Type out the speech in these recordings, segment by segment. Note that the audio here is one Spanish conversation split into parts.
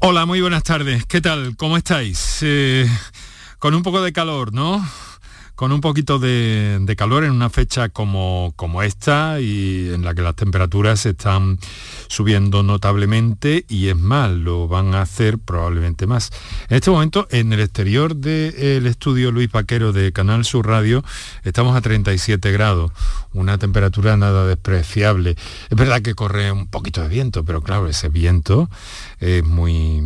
Hola, muy buenas tardes. ¿Qué tal? ¿Cómo estáis? Eh, con un poco de calor, ¿no? Con un poquito de, calor en una fecha como, como, esta y en la que las temperaturas están subiendo notablemente y es más, lo van a hacer probablemente más. En este momento, en el exterior del estudio Luis Paquero de Canal Sur Radio, estamos a 37 grados, una temperatura nada despreciable. Es verdad que corre un poquito de viento, pero claro, ese viento es muy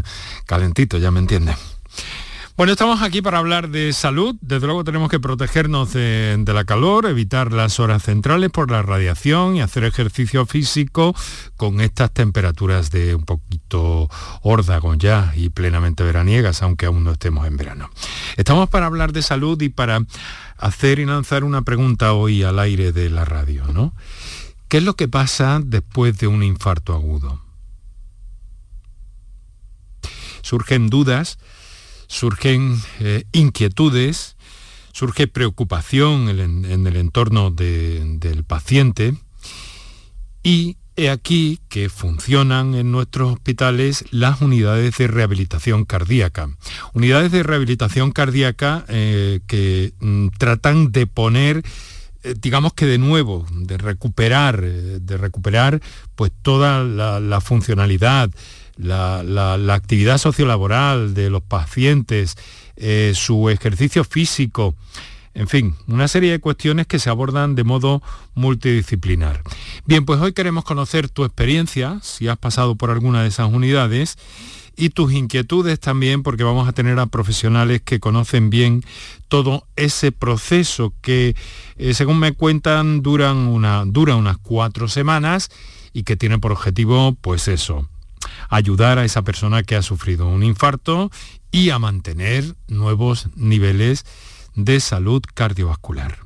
calentito, ya me entienden. Bueno, estamos aquí para hablar de salud. Desde luego tenemos que protegernos de, la calor, evitar las horas centrales por la radiación y hacer ejercicio físico con estas temperaturas de un poquito órdago ya y plenamente veraniegas, aunque aún no estemos en verano. Estamos para hablar de salud y para hacer y lanzar una pregunta hoy al aire de la radio, ¿no? ¿Qué es lo que pasa después de un infarto agudo? Surgen dudas surgen eh, inquietudes, surge preocupación en, el entorno del paciente y he aquí que funcionan en nuestros hospitales las unidades de rehabilitación cardíaca. Unidades de rehabilitación cardíaca eh, que mm, tratan de poner eh, digamos que de nuevo, de recuperar, de recuperar pues toda la funcionalidad, la, actividad sociolaboral de los pacientes, eh, su ejercicio físico, en fin, una serie de cuestiones que se abordan de modo multidisciplinar. Bien, pues hoy queremos conocer tu experiencia, si has pasado por alguna de esas unidades, y tus inquietudes también, porque vamos a tener a profesionales que conocen bien todo ese proceso que, eh, según me cuentan, duran una, dura unas cuatro semanas y que tiene por objetivo, pues eso, ayudar a esa persona que ha sufrido un infarto y a mantener nuevos niveles de salud cardiovascular.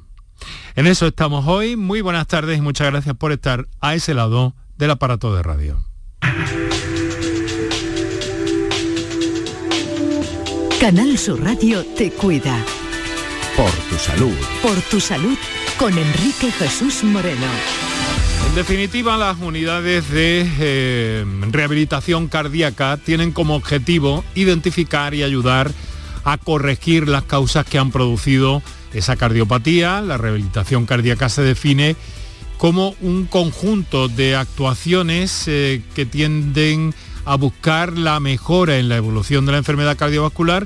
En eso estamos hoy. Muy buenas tardes y muchas gracias por estar a ese lado del aparato de radio. Canal Sur Radio te cuida. Por tu salud. Por tu salud con Enrique Jesús Moreno. En definitiva, las unidades de eh, rehabilitación cardíaca tienen como objetivo identificar y ayudar a corregir las causas que han producido esa cardiopatía. La rehabilitación cardíaca se define como un conjunto de actuaciones eh, que tienden a buscar la mejora en la evolución de la enfermedad cardiovascular,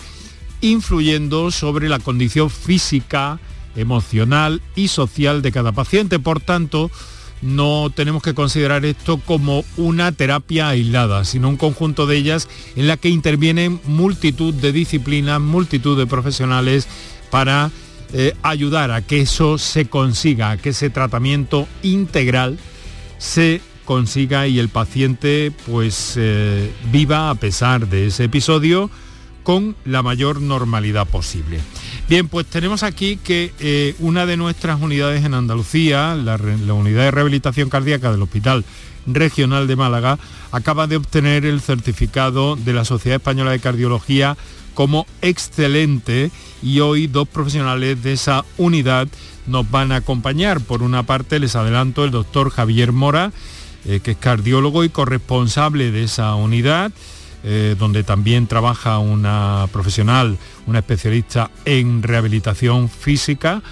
influyendo sobre la condición física, emocional y social de cada paciente. Por tanto, no tenemos que considerar esto como una terapia aislada, sino un conjunto de ellas en la que intervienen multitud de disciplinas, multitud de profesionales para eh, ayudar a que eso se consiga, a que ese tratamiento integral se consiga y el paciente pues eh, viva a pesar de ese episodio con la mayor normalidad posible. Bien, pues tenemos aquí que eh, una de nuestras unidades en Andalucía, la, unidad de rehabilitación cardíaca del Hospital Regional de Málaga, acaba de obtener el certificado de la Sociedad Española de Cardiología como excelente y hoy dos profesionales de esa unidad nos van a acompañar. Por una parte les adelanto el doctor Javier Mora, eh, que es cardiólogo y corresponsable de esa unidad, eh, donde también trabaja una profesional, una especialista en rehabilitación física.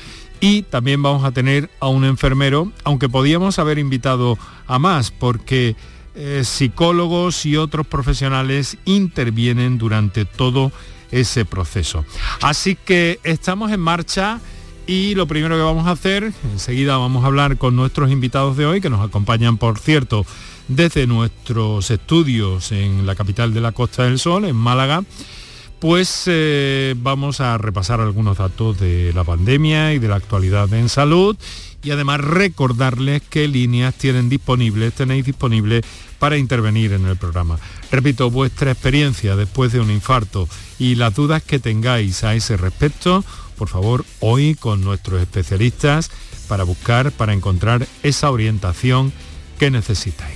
Y también vamos a tener a un enfermero, aunque podíamos haber invitado a más, porque eh, psicólogos y otros profesionales intervienen durante todo ese proceso. Así que estamos en marcha y lo primero que vamos a hacer, enseguida vamos a hablar con nuestros invitados de hoy, que nos acompañan, por cierto, desde nuestros estudios en la capital de la Costa del Sol, en Málaga, pues eh, vamos a repasar algunos datos de la pandemia y de la actualidad en salud y además recordarles qué líneas tienen disponibles, tenéis disponibles para intervenir en el programa. Repito, vuestra experiencia después de un infarto y las dudas que tengáis a ese respecto, por favor, hoy con nuestros especialistas para buscar, para encontrar esa orientación que necesitáis.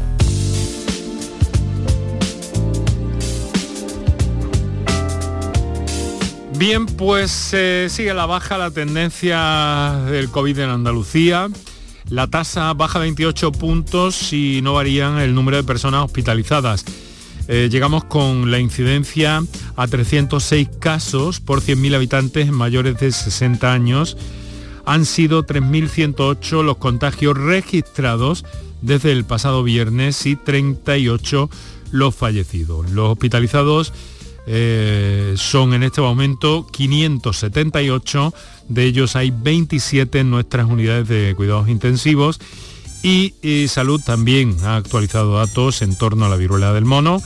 Bien, pues eh, sigue la baja la tendencia del COVID en Andalucía. La tasa baja 28 puntos y no varían el número de personas hospitalizadas. Eh, llegamos con la incidencia a 306 casos por 100.000 habitantes mayores de 60 años. Han sido 3.108 los contagios registrados desde el pasado viernes y 38 los fallecidos. Los hospitalizados eh, son en este momento 578, de ellos hay 27 en nuestras unidades de cuidados intensivos y, Salud también ha actualizado datos en torno a la viruela del mono.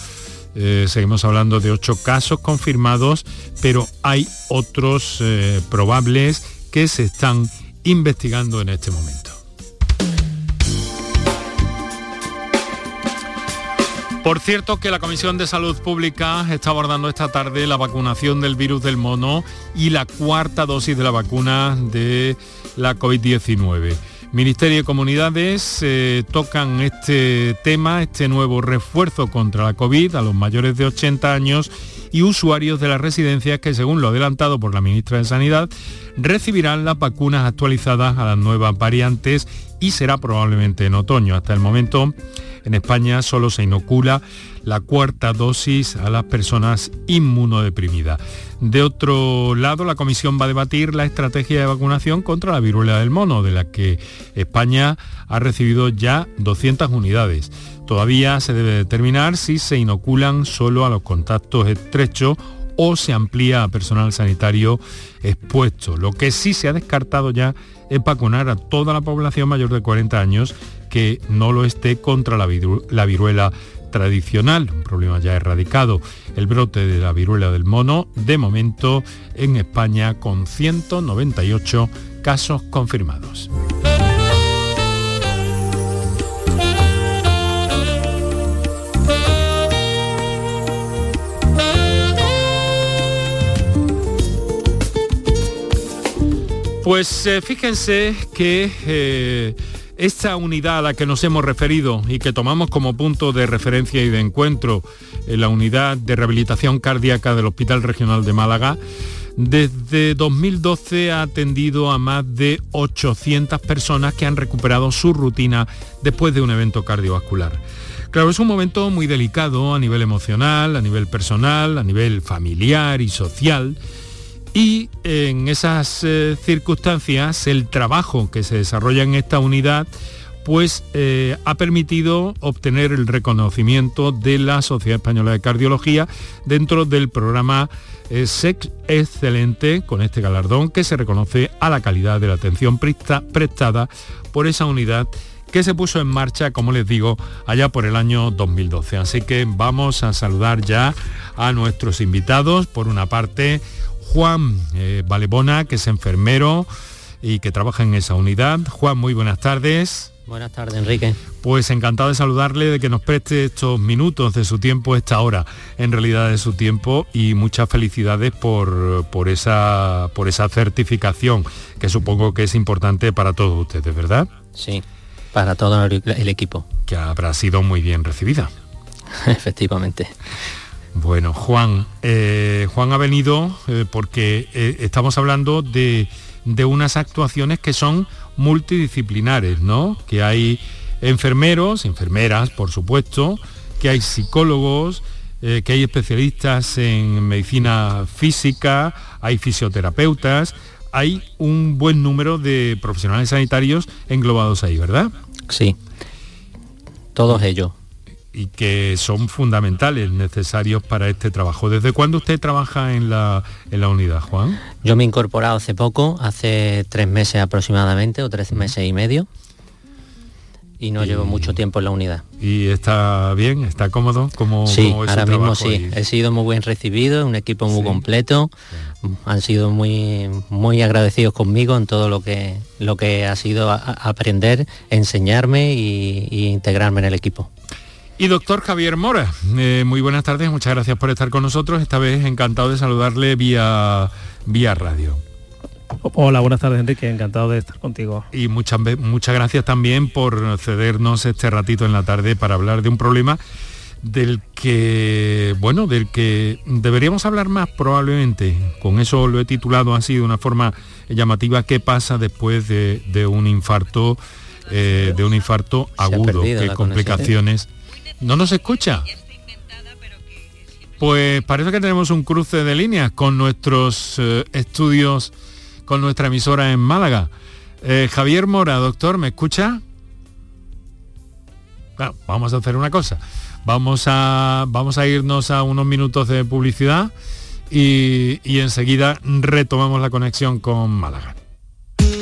Eh, seguimos hablando de 8 casos confirmados, pero hay otros eh, probables que se están investigando en este momento. Por cierto que la Comisión de Salud Pública está abordando esta tarde la vacunación del virus del mono y la cuarta dosis de la vacuna de la COVID-19. Ministerio y comunidades eh, tocan este tema, este nuevo refuerzo contra la COVID a los mayores de 80 años y usuarios de las residencias que, según lo adelantado por la ministra de Sanidad, recibirán las vacunas actualizadas a las nuevas variantes y será probablemente en otoño. Hasta el momento en España solo se inocula la cuarta dosis a las personas inmunodeprimidas. De otro lado, la comisión va a debatir la estrategia de vacunación contra la viruela del mono, de la que España ha recibido ya 200 unidades. Todavía se debe determinar si se inoculan solo a los contactos estrechos o se amplía a personal sanitario expuesto. Lo que sí se ha descartado ya vacunar a toda la población mayor de 40 años que no lo esté contra la, viruela tradicional, un problema ya erradicado, el brote de la viruela del mono, de momento en España con 198 casos confirmados. Pues eh, fíjense que eh, esta unidad a la que nos hemos referido y que tomamos como punto de referencia y de encuentro en la unidad de rehabilitación cardíaca del Hospital Regional de Málaga, desde 2012 ha atendido a más de 800 personas que han recuperado su rutina después de un evento cardiovascular. Claro, es un momento muy delicado a nivel emocional, a nivel personal, a nivel familiar y social y en esas eh, circunstancias el trabajo que se desarrolla en esta unidad pues eh, ha permitido obtener el reconocimiento de la Sociedad Española de Cardiología dentro del programa eh, SEX Excelente con este galardón que se reconoce a la calidad de la atención prestada por esa unidad que se puso en marcha, como les digo, allá por el año 2012. Así que vamos a saludar ya a nuestros invitados. Por una parte, Juan eh, Valebona, que es enfermero y que trabaja en esa unidad. Juan, muy buenas tardes. Buenas tardes, Enrique. Pues encantado de saludarle, de que nos preste estos minutos de su tiempo, esta hora, en realidad de su tiempo, y muchas felicidades por, por, esa, por esa certificación, que supongo que es importante para todos ustedes, ¿verdad? Sí, para todo el equipo. Que habrá sido muy bien recibida. Efectivamente. Bueno, Juan, eh, Juan ha venido eh, porque eh, estamos hablando de, unas actuaciones que son multidisciplinares, ¿no? Que hay enfermeros, enfermeras, por supuesto, que hay psicólogos, que hay especialistas en medicina física, hay fisioterapeutas, hay un buen número de profesionales sanitarios englobados ahí, ¿verdad? Sí, todos ellos y que son fundamentales, necesarios para este trabajo. ¿Desde cuándo usted trabaja en la, en la unidad, Juan? Yo me he incorporado hace poco, hace tres meses aproximadamente, o tres meses y medio, y no llevo mucho tiempo en la unidad. ¿Y está bien? ¿Está cómodo? como sí, ahora mismo sí. He sido muy bien recibido, un equipo muy completo. Han sido muy, muy agradecidos conmigo en todo lo que, lo que ha sido aprender, enseñarme y integrarme en el equipo. Y doctor Javier Mora, eh, muy buenas tardes, muchas gracias por estar con nosotros. Esta vez encantado de saludarle vía, vía radio. Hola, buenas tardes Enrique, encantado de estar contigo. Y muchas, muchas gracias también por cedernos este ratito en la tarde para hablar de un problema del que, bueno, del que deberíamos hablar más probablemente. Con eso lo he titulado así de una forma llamativa, ¿qué pasa después de, un infarto, eh, de un infarto agudo? ¿Qué complicaciones? ¿No nos escucha? Pues parece que tenemos un cruce de líneas con nuestros eh, estudios, con nuestra emisora en Málaga. Eh, Javier Mora, doctor, ¿me escucha? vamos a hacer una cosa. Vamos a, vamos a irnos a unos minutos de publicidad y, y enseguida retomamos la conexión con Málaga.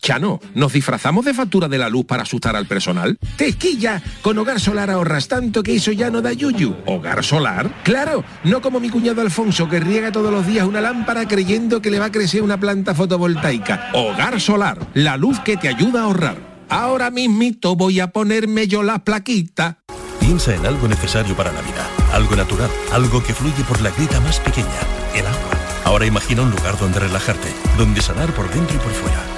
Chano, ¿nos disfrazamos de factura de la luz para asustar al personal? ¡Tequilla! Con Hogar Solar ahorras tanto que eso ya no da yuyu. ¿Hogar Solar? ¡Claro! No como mi cuñado Alfonso que riega todos los días una lámpara creyendo que le va a crecer una planta fotovoltaica. Hogar Solar, la luz que te ayuda a ahorrar. Ahora mismito voy a ponerme yo la plaquita. Piensa en algo necesario para la vida, algo natural, algo que fluye por la grita más pequeña, el agua. Ahora imagina un lugar donde relajarte, donde sanar por dentro y por fuera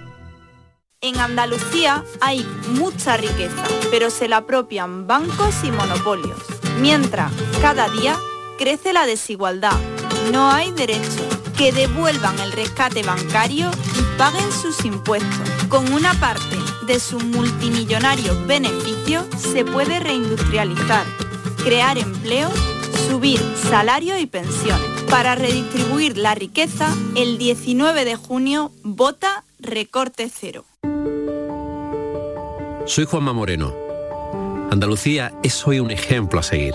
En Andalucía hay mucha riqueza, pero se la apropian bancos y monopolios. Mientras, cada día crece la desigualdad. No hay derecho. Que devuelvan el rescate bancario y paguen sus impuestos. Con una parte de sus multimillonarios beneficios se puede reindustrializar, crear empleo, subir salario y pensiones. Para redistribuir la riqueza, el 19 de junio vota recorte cero. Soy Juanma Moreno. Andalucía es hoy un ejemplo a seguir.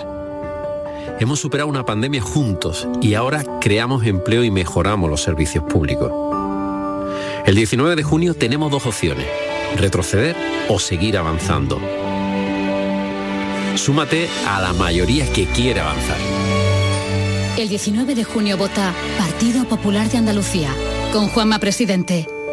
Hemos superado una pandemia juntos y ahora creamos empleo y mejoramos los servicios públicos. El 19 de junio tenemos dos opciones, retroceder o seguir avanzando. Súmate a la mayoría que quiere avanzar. El 19 de junio vota Partido Popular de Andalucía, con Juanma Presidente.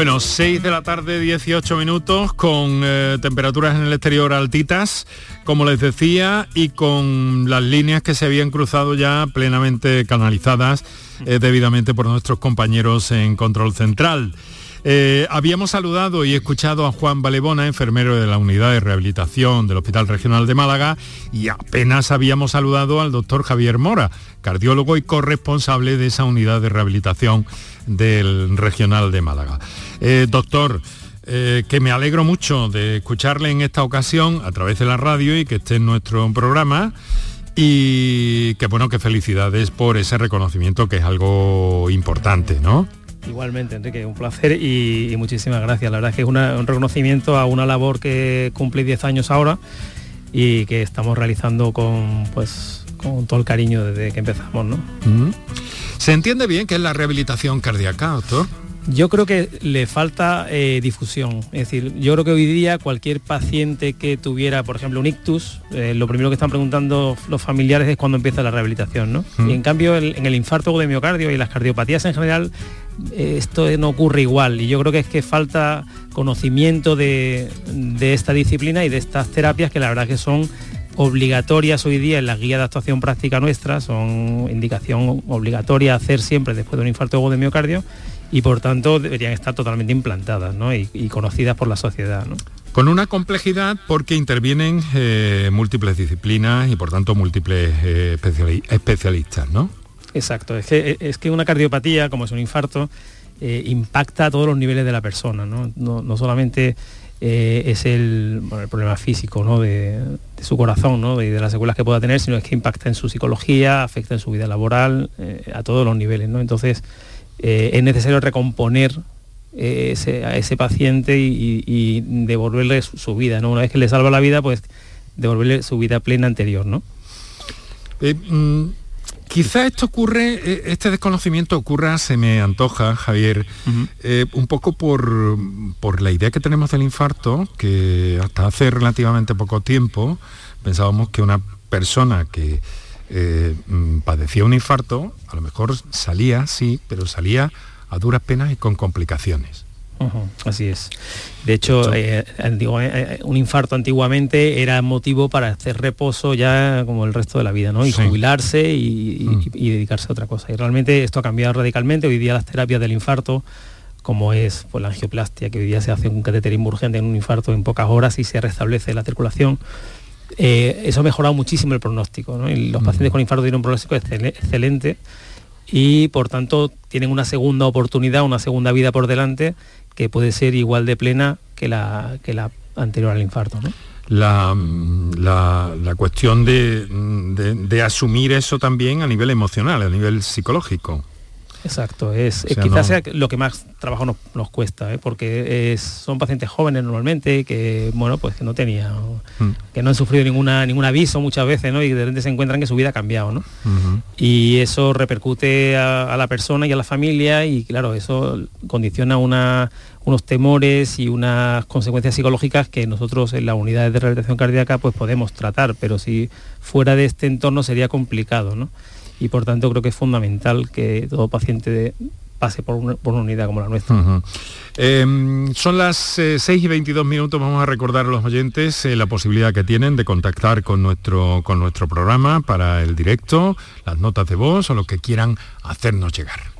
Bueno, 6 de la tarde, 18 minutos, con eh, temperaturas en el exterior altitas, como les decía, y con las líneas que se habían cruzado ya plenamente canalizadas eh, debidamente por nuestros compañeros en Control Central. Eh, habíamos saludado y escuchado a Juan Valebona, enfermero de la Unidad de Rehabilitación del Hospital Regional de Málaga, y apenas habíamos saludado al doctor Javier Mora, cardiólogo y corresponsable de esa unidad de rehabilitación del Regional de Málaga. Eh, doctor, eh, que me alegro mucho de escucharle en esta ocasión a través de la radio y que esté en nuestro programa y que bueno, que felicidades por ese reconocimiento que es algo importante, ¿no? Igualmente, Enrique, un placer y, muchísimas gracias. La verdad es que es un reconocimiento a una labor que cumple 10 años ahora y que estamos realizando con, pues, con todo el cariño desde que empezamos. ¿no? ¿Se entiende bien qué es la rehabilitación cardíaca, doctor? Yo creo que le falta eh, difusión. Es decir, yo creo que hoy día cualquier paciente que tuviera, por ejemplo, un ictus, eh, lo primero que están preguntando los familiares es cuándo empieza la rehabilitación. ¿no? Y en cambio, en el infarto de miocardio y las cardiopatías en general, esto no ocurre igual y yo creo que es que falta conocimiento de, esta disciplina y de estas terapias que la verdad que son obligatorias hoy día en la guía de actuación práctica nuestra, son indicación obligatoria hacer siempre después de un infarto agudo de miocardio y por tanto deberían estar totalmente implantadas y, conocidas por la sociedad. Con una complejidad porque intervienen eh, múltiples disciplinas y por tanto múltiples eh, especialistas, ¿no? Exacto, es que, es que una cardiopatía, como es un infarto, eh, impacta a todos los niveles de la persona, no, no, solamente eh, es el, problema físico ¿no? de, su corazón ¿no? y de las secuelas que pueda tener, sino es que impacta en su psicología, afecta en su vida laboral, eh, a todos los niveles. ¿no? Entonces, es necesario recomponer ese, a ese paciente y, devolverle su, vida. ¿no? Una vez que le salva la vida, pues devolverle su vida plena anterior. ¿no? Mm, Quizá esto ocurre, eh, este desconocimiento ocurra, se me antoja, Javier, eh, un poco por, por, la idea que tenemos del infarto, que hasta hace relativamente poco tiempo pensábamos que una persona que eh, mm, padecía un infarto, a lo mejor salía, sí, pero salía a duras penas y con complicaciones así es. De hecho, eh, eh, un infarto antiguamente era motivo para hacer reposo ya como el resto de la vida, ¿no? Y jubilarse mm. y, dedicarse a otra cosa. Y realmente esto ha cambiado radicalmente. Hoy día las terapias del infarto, como es pues, la angioplastia, que hoy día se hace un cateterismo urgente en un infarto en pocas horas y se restablece la circulación, eh, eso ha mejorado muchísimo el pronóstico. Y los pacientes con infarto tienen un pronóstico excelente y por tanto tienen una segunda oportunidad, una segunda vida por delante que puede ser igual de plena que la, que la anterior al infarto. ¿no? La, la, cuestión de, de, asumir eso también a nivel emocional, a nivel psicológico. Exacto, es, quizás sea lo que más trabajo nos, cuesta, ¿eh? porque son pacientes jóvenes normalmente que bueno pues que no tenían, mm. que no han sufrido ninguna, ningún aviso muchas veces, ¿no? Y de repente se encuentran que su vida ha cambiado, ¿no? Y eso repercute a, la persona y a la familia, y claro, eso condiciona una, unos temores y unas consecuencias psicológicas que nosotros en las unidades de rehabilitación cardíaca pues podemos tratar, pero si fuera de este entorno sería complicado, ¿no? Y por tanto creo que es fundamental que todo paciente pase por una, unidad como la nuestra. Em, son las 6 eh, y 22 minutos, vamos a recordar a los oyentes eh, la posibilidad que tienen de contactar con nuestro, con nuestro programa para el directo, las notas de voz o lo que quieran hacernos llegar.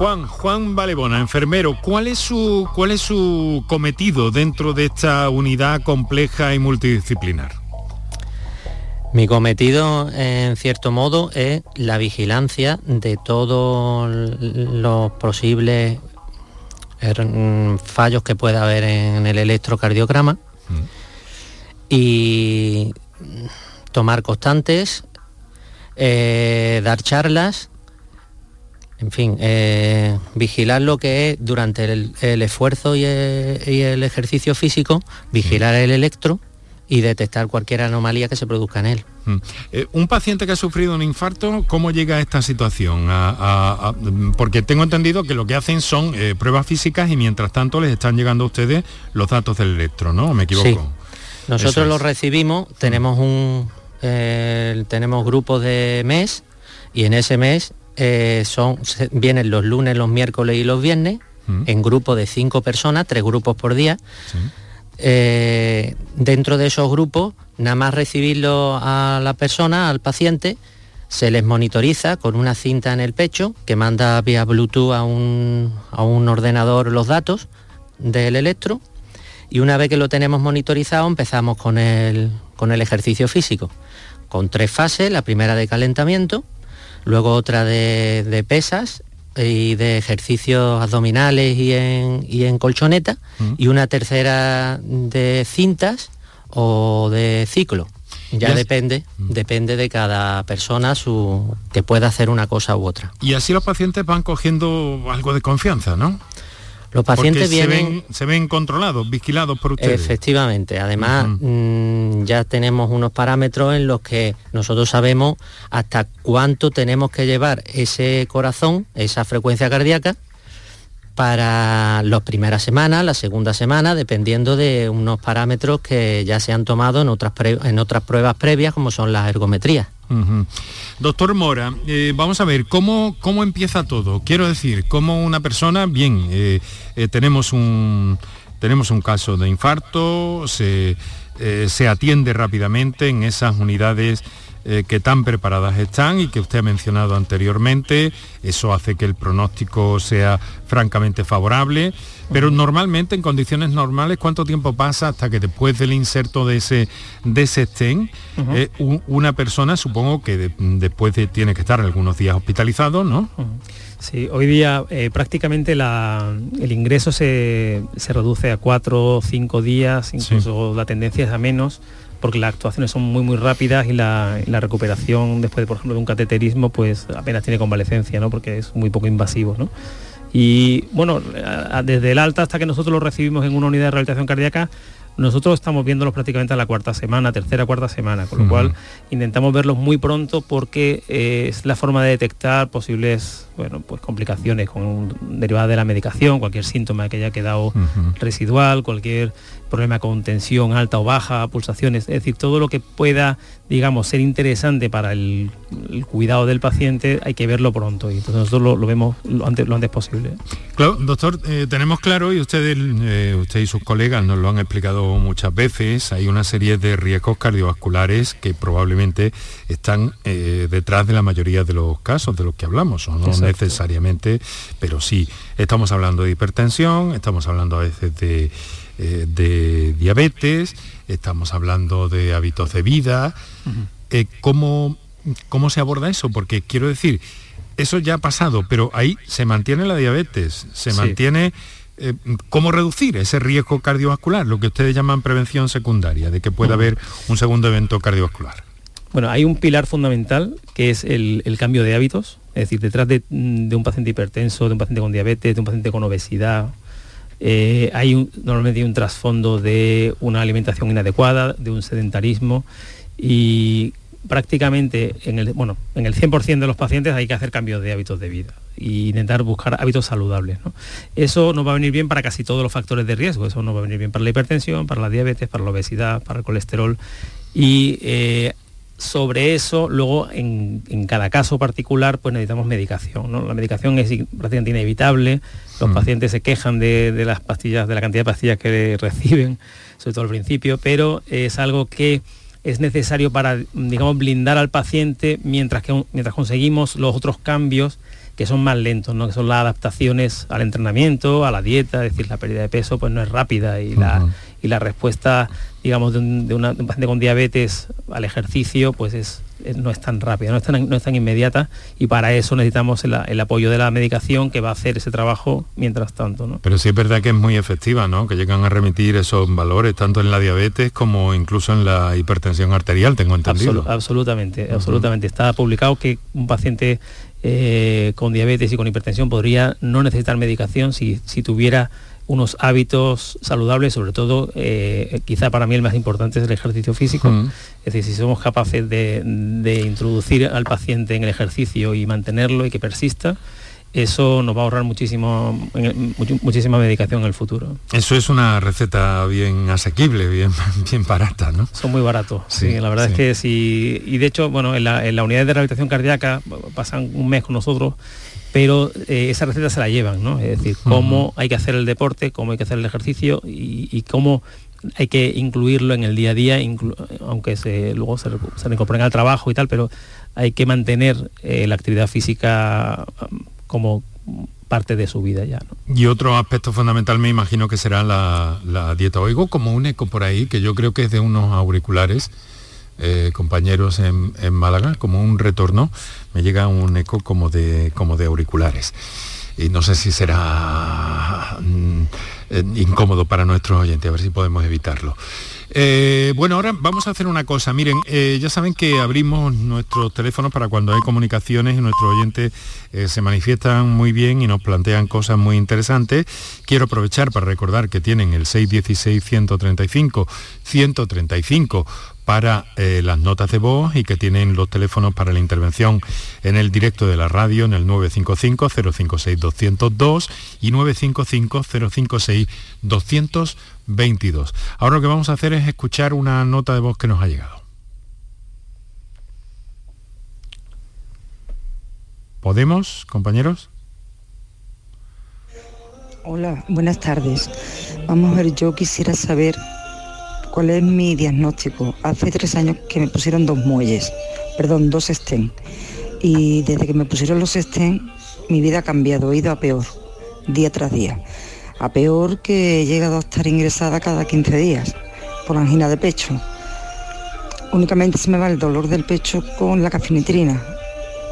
Juan, Juan Valebona, enfermero, ¿cuál es su cuál es su cometido dentro de esta unidad compleja y multidisciplinar? Mi cometido, en cierto modo, es la vigilancia de todos los posibles er, fallos que pueda haber en el electrocardiograma mm. y tomar constantes, eh, dar charlas en fin, eh, vigilar lo que es durante el, esfuerzo y el, ejercicio físico, vigilar el electro y detectar cualquier anomalía que se produzca en él. Mm. Eh, un paciente que ha sufrido un infarto, ¿cómo llega a esta situación? porque tengo entendido que lo que hacen son eh, pruebas físicas y mientras tanto les están llegando a ustedes los datos del electro, ¿no? ¿Me equivoco? Sí. Nosotros los recibimos, tenemos un tenemos grupos de mes y en ese mes eh, son, vienen los lunes, los miércoles y los viernes, mm. en grupos de cinco personas, tres grupos por día. Eh, dentro de esos grupos, nada más recibirlo a la persona, al paciente, se les monitoriza con una cinta en el pecho que manda vía Bluetooth a un, a un ordenador los datos del electro y una vez que lo tenemos monitorizado empezamos con el, con el ejercicio físico, con tres fases, la primera de calentamiento, luego otra de, pesas y de ejercicios abdominales y en, colchoneta, mm. y una tercera de cintas o de ciclo. Ya, depende, mm. depende de cada persona su que pueda hacer una cosa u otra. Y así los pacientes van cogiendo algo de confianza, ¿no? Los pacientes vienen... Se ven, controlados, vigilados por ustedes. Efectivamente. Además, mm, ya tenemos unos parámetros en los que nosotros sabemos hasta cuánto tenemos que llevar ese corazón, esa frecuencia cardíaca, para las primeras semanas, la segunda semana, dependiendo de unos parámetros que ya se han tomado en otras, en otras pruebas previas, como son las ergometrías. Doctor Mora, eh, vamos a ver, ¿cómo, ¿cómo empieza todo? Quiero decir, como una persona, bien, eh, eh, tenemos, un, tenemos un caso de infarto, se, se atiende rápidamente en esas unidades eh, que tan preparadas están y que usted ha mencionado anteriormente. Eso hace que el pronóstico sea francamente favorable. Pero normalmente, en condiciones normales, ¿cuánto tiempo pasa hasta que después del inserto de ese, de ese eh, una persona, supongo que después tiene que estar algunos días hospitalizado, ¿no? Sí, hoy día eh, prácticamente el ingreso se, reduce a cuatro o cinco días, incluso la tendencia es a menos porque las actuaciones son muy muy rápidas y la, recuperación después, de, por ejemplo, de un cateterismo, pues apenas tiene convalecencia, ¿no? porque es muy poco invasivo. ¿no? Y bueno, desde el alta hasta que nosotros lo recibimos en una unidad de rehabilitación cardíaca, nosotros estamos viéndolos prácticamente a la cuarta semana, tercera, cuarta semana, con lo cual intentamos verlos muy pronto porque eh, es la forma de detectar posibles bueno, pues complicaciones con, derivadas de la medicación, cualquier síntoma que haya quedado residual, cualquier problema con tensión alta o baja, pulsaciones, es decir, todo lo que pueda, digamos, ser interesante para el, cuidado del paciente hay que verlo pronto y entonces nosotros lo, vemos lo antes, lo antes posible. Claro, doctor, eh, tenemos claro y ustedes, eh, usted y sus colegas nos lo han explicado muchas veces, hay una serie de riesgos cardiovasculares que probablemente están eh, detrás de la mayoría de los casos de los que hablamos, no necesariamente, pero sí, estamos hablando de hipertensión, estamos hablando a veces de eh, de diabetes, estamos hablando de hábitos de vida. Eh, ¿cómo, se aborda eso? Porque quiero decir, eso ya ha pasado, pero ahí se mantiene la diabetes, se mantiene... Eh, ¿Cómo reducir ese riesgo cardiovascular? Lo que ustedes llaman prevención secundaria, de que pueda haber un segundo evento cardiovascular. Bueno, hay un pilar fundamental que es el, cambio de hábitos. Es decir, detrás de, de, un paciente hipertenso, de un paciente con diabetes, de un paciente con obesidad, eh, hay normalmente un trasfondo de una alimentación inadecuada, de un sedentarismo y prácticamente en el, bueno, en el 100% de los pacientes hay que hacer cambios de hábitos de vida e intentar buscar hábitos saludables. Eso nos va a venir bien para casi todos los factores de riesgo, eso nos va a venir bien para la hipertensión, para la diabetes, para la obesidad, para el colesterol y eh, sobre eso, luego en, cada caso particular, pues necesitamos medicación. La medicación es prácticamente inevitable. Los mm. pacientes se quejan de, las pastillas, de la cantidad de pastillas que reciben, sobre todo al principio, pero es algo que es necesario para, digamos, blindar al paciente mientras, que, mientras conseguimos los otros cambios que son más lentos, ¿no? que son las adaptaciones al entrenamiento, a la dieta, es decir, la pérdida de peso pues no es rápida y, la, y la respuesta, digamos, de un, paciente con diabetes al ejercicio pues es, no es tan rápida, no es tan, no es tan inmediata y para eso necesitamos el, apoyo de la medicación que va a hacer ese trabajo mientras tanto. ¿no? Pero sí es verdad que es muy efectiva, ¿no? que llegan a remitir esos valores tanto en la diabetes como incluso en la hipertensión arterial, tengo entendido. absolutamente, absolutamente. Está publicado que un paciente eh, con diabetes y con hipertensión podría no necesitar medicación si, tuviera unos hábitos saludables, sobre todo, eh, quizá para mí el más importante es el ejercicio físico. Es decir, si somos capaces de, de, introducir al paciente en el ejercicio y mantenerlo y que persista, eso nos va a ahorrar muchísimo, muchísima medicación en el futuro. Eso es una receta bien asequible, bien, bien barata, ¿no? Son muy baratos, sí, la verdad es que sí. Y de hecho, bueno, en la, unidad de rehabilitación cardíaca pasan un mes con nosotros, pero eh, esa receta se la llevan, ¿no? Es decir, cómo hay que hacer el deporte, cómo hay que hacer el ejercicio y, cómo hay que incluirlo en el día a día, aunque se, luego se, se incorporen al trabajo y tal, pero hay que mantener eh, la actividad física como parte de su vida ya. Y otro aspecto fundamental me imagino que será la, dieta. Oigo como un eco por ahí, que yo creo que es de unos auriculares, eh, compañeros en, Málaga, como un retorno, me llega un eco como de, como de auriculares. Y no sé si será mm, eh, incómodo para nuestros oyentes, a ver si podemos evitarlo. Eh, bueno, ahora vamos a hacer una cosa. Miren, eh, ya saben que abrimos nuestros teléfonos para cuando hay comunicaciones y nuestros oyentes eh, se manifiestan muy bien y nos plantean cosas muy interesantes. Quiero aprovechar para recordar que tienen el 616-135, 135 para las notas de voz y que tienen los teléfonos para la intervención en el directo de la radio en el 955-056-202 y 955-056-222. Ahora lo que vamos a hacer es escuchar una nota de voz que nos ha llegado. ¿Podemos, compañeros? Hola, buenas tardes. Vamos a ver, yo quisiera saber ¿Cuál es mi diagnóstico? Hace tres años que me pusieron dos muelles, perdón, dos estén. Y desde que me pusieron los estén, mi vida ha cambiado, he ido a peor, día tras día. A peor que he llegado a estar ingresada cada 15 días por angina de pecho. Únicamente se me va el dolor del pecho con la cafinitrina,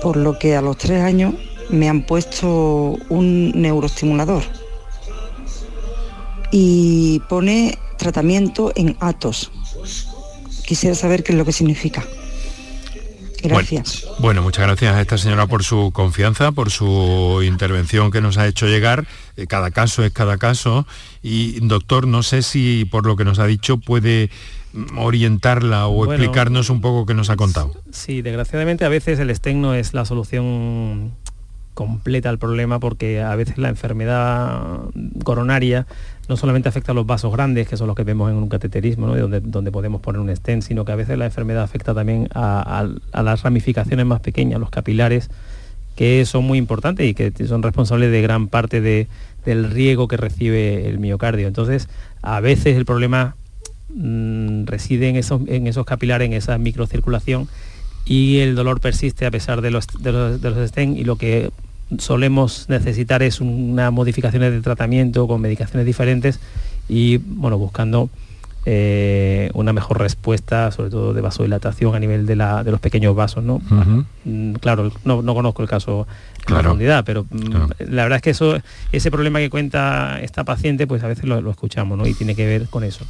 por lo que a los tres años me han puesto un neuroestimulador. Y pone tratamiento en Atos. Quisiera saber qué es lo que significa. Gracias. Bueno, muchas gracias a esta señora por su confianza, por su intervención que nos ha hecho llegar. Eh, cada caso es cada caso. Y doctor, no sé si por lo que nos ha dicho puede mm, orientarla o explicarnos un poco qué nos ha contado. Sí, desgraciadamente a veces el STEM no es la solución completa al problema porque a veces la enfermedad coronaria no solamente afecta a los vasos grandes, que son los que vemos en un cateterismo, donde, donde podemos poner un stent, sino que a veces la enfermedad afecta también a, las ramificaciones más pequeñas, los capilares, que son muy importantes y que son responsables de gran parte del riego que recibe el miocardio. Entonces, a veces el problema mm, reside en esos, en esos capilares, en esa microcirculación, y el dolor persiste a pesar de los, de los, de los y lo que solemos necesitar es una modificaciones de tratamiento con medicaciones diferentes y bueno, buscando eh, una mejor respuesta, sobre todo de vasodilatación a nivel de, la, de los pequeños vasos. ¿no? Mm, claro, no, conozco el caso en profundidad, pero mm, la verdad es que eso, ese problema que cuenta esta paciente, pues a veces lo, lo escuchamos ¿no? y tiene que ver con eso.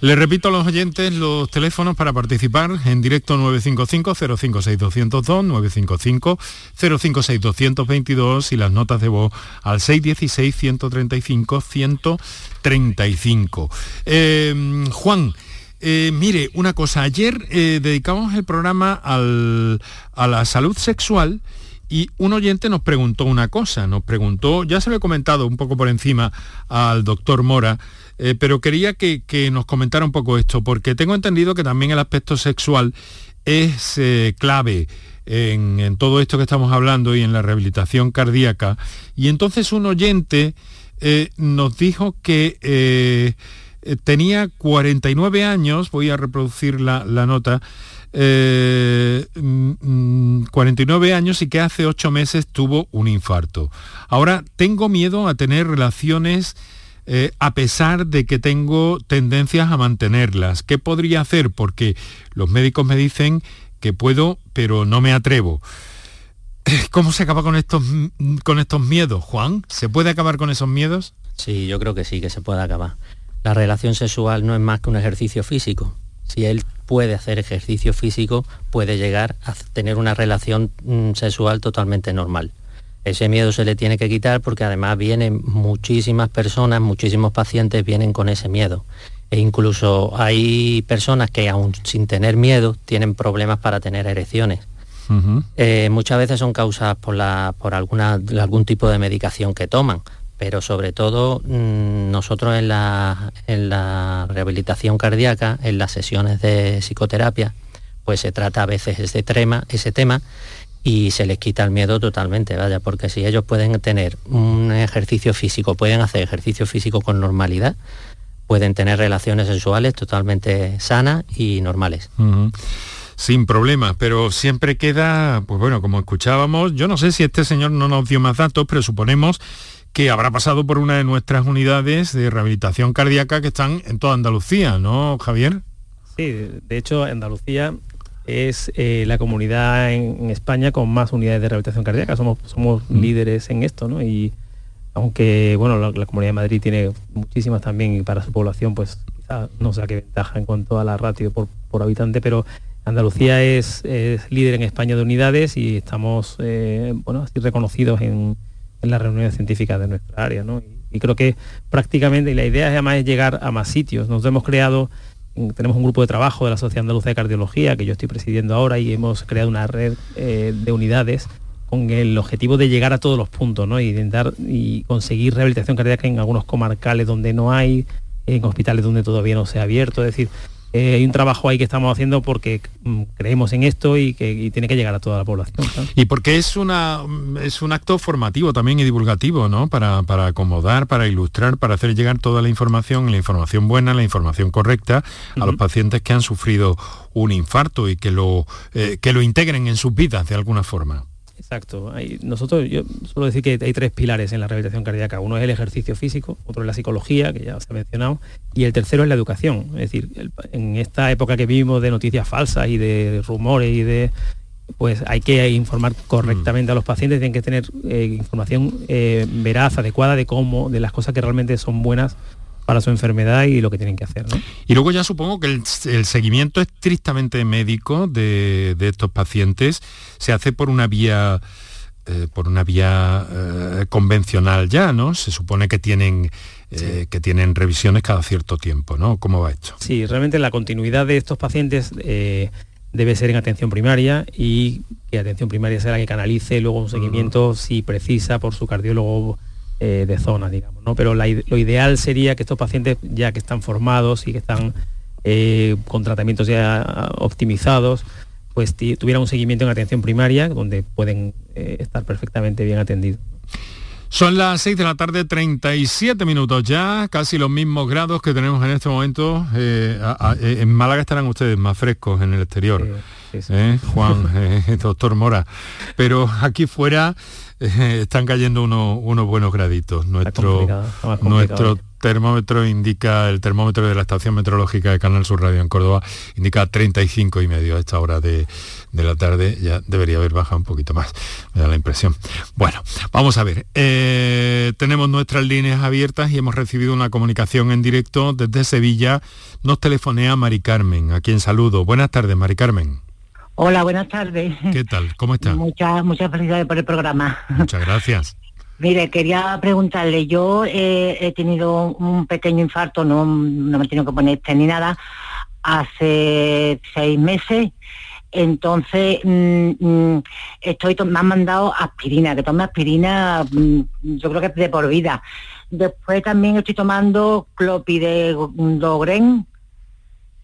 Le repito a los oyentes los teléfonos para participar en directo 955-056-202, 955-056-222 y las notas de voz al 616-135-135. Eh, Juan, eh, mire, una cosa, ayer eh, dedicamos el programa a la salud sexual y un oyente nos preguntó una cosa, nos preguntó, ya se lo he comentado un poco por encima al doctor Mora, eh, pero quería que, nos comentara un poco esto, porque tengo entendido que también el aspecto sexual es eh, clave en, todo esto que estamos hablando y en la rehabilitación cardíaca. Y entonces un oyente eh, nos dijo que tenía 49 años, voy a reproducir la, nota, 49 mm, mm, años y que hace 8 meses tuvo un infarto. Ahora tengo miedo a tener relaciones eh, a pesar de que tengo tendencias a mantenerlas. ¿Qué podría hacer? Porque los médicos me dicen que puedo, pero no me atrevo. ¿Cómo se acaba con estos, con estos miedos, Juan? ¿Se puede acabar con esos miedos? Sí, yo creo que sí, que se puede acabar. La relación sexual no es más que un ejercicio físico. Si él puede hacer ejercicio físico, puede llegar a tener una relación mm, sexual totalmente normal ese miedo se le tiene que quitar porque además vienen muchísimas personas, muchísimos pacientes vienen con ese miedo. E incluso hay personas que aún sin tener miedo tienen problemas para tener erecciones. Eh, muchas veces son causadas por, la, por alguna, algún tipo de medicación que toman, pero sobre todo mm, nosotros en la, en la rehabilitación cardíaca, en las sesiones de psicoterapia, pues se trata a veces ese tema, ese tema y se les quita el miedo totalmente, vaya, porque si ellos pueden tener un ejercicio físico, pueden hacer ejercicio físico con normalidad, pueden tener relaciones sexuales totalmente sanas y normales. Sin problema, pero siempre queda, pues bueno, como escuchábamos, yo no sé si este señor no nos dio más datos, pero suponemos que habrá pasado por una de nuestras unidades de rehabilitación cardíaca que están en toda Andalucía, ¿no, Javier? Sí, de hecho, Andalucía es eh, la comunidad en, España con más unidades de rehabilitación cardíaca. Somos, somos mm. líderes en esto, ¿no? Y aunque bueno, la, Comunidad de Madrid tiene muchísimas también y para su población, pues quizás no sé qué ventaja en cuanto a la ratio por, habitante, pero Andalucía es, líder en España de unidades y estamos eh, bueno, así reconocidos en, las reuniones científicas de nuestra área. ¿no? Y, creo que prácticamente, y la idea además es llegar a más sitios. Nosotros hemos creado, tenemos un grupo de trabajo de la Sociedad Andaluza de Cardiología, que yo estoy presidiendo ahora, y hemos creado una red eh, de unidades con el objetivo de llegar a todos los puntos ¿no? y intentar y conseguir rehabilitación cardíaca en algunos comarcales donde no hay, en hospitales donde todavía no se ha abierto. Es decir, eh, hay un trabajo ahí que estamos haciendo porque mm, creemos en esto y que tiene que llegar a toda la población. Y porque es una es un acto formativo también y divulgativo, ¿no? Para, para, acomodar, para ilustrar, para hacer llegar toda la información, la información buena, la información correcta a los pacientes que han sufrido un infarto y que lo, eh, que lo integren en sus vidas de alguna forma. Exacto. nosotros, yo suelo decir que hay tres pilares en la rehabilitación cardíaca. Uno es el ejercicio físico, otro es la psicología, que ya se ha mencionado, y el tercero es la educación. Es decir, en esta época que vivimos de noticias falsas y de rumores y de pues hay que informar correctamente a los pacientes, tienen que tener eh, información eh, veraz, adecuada de cómo, de las cosas que realmente son buenas para su enfermedad y lo que tienen que hacer. Y luego ya supongo que el, seguimiento estrictamente médico de, estos pacientes se hace por una vía eh, por una vía eh, convencional ya, ¿no? Se supone que tienen eh, que tienen revisiones cada cierto tiempo, ¿no? ¿Cómo va esto? Sí, realmente la continuidad de estos pacientes debe ser en atención primaria y que atención primaria sea la que canalice luego un seguimiento si precisa por su cardiólogo eh, de zona, digamos. ¿no? Pero lo ideal sería que estos pacientes, ya que están formados y que están eh, con tratamientos ya optimizados, pues tuvieran un seguimiento en atención primaria, donde pueden eh, estar perfectamente bien atendidos. Son las 6 de la tarde, 37 minutos ya, casi los mismos grados que tenemos en este momento. en Málaga estarán ustedes más frescos en el exterior. Juan, doctor Mora. Pero aquí fuera están cayendo unos, buenos graditos. Nuestro, nuestro termómetro indica, el termómetro de la estación meteorológica de Canal Sur Radio en Córdoba indica 35 y medio a esta hora de, la tarde. Ya debería haber bajado un poquito más, me da la impresión. Bueno, vamos a ver. Eh, tenemos nuestras líneas abiertas y hemos recibido una comunicación en directo desde Sevilla. Nos telefonea Mari Carmen, a quien saludo. Buenas tardes, Mari Carmen. Hola, buenas tardes. ¿Qué tal? ¿Cómo está? Muchas, muchas felicidades por el programa. Muchas gracias. Mire, quería preguntarle, yo eh, he tenido un pequeño infarto, no, no me he tenido que poner este ni nada, hace seis meses, entonces mm, mm, estoy me han mandado aspirina, que tome aspirina, mm, yo creo que es de por vida. Después también estoy tomando clopidogrel,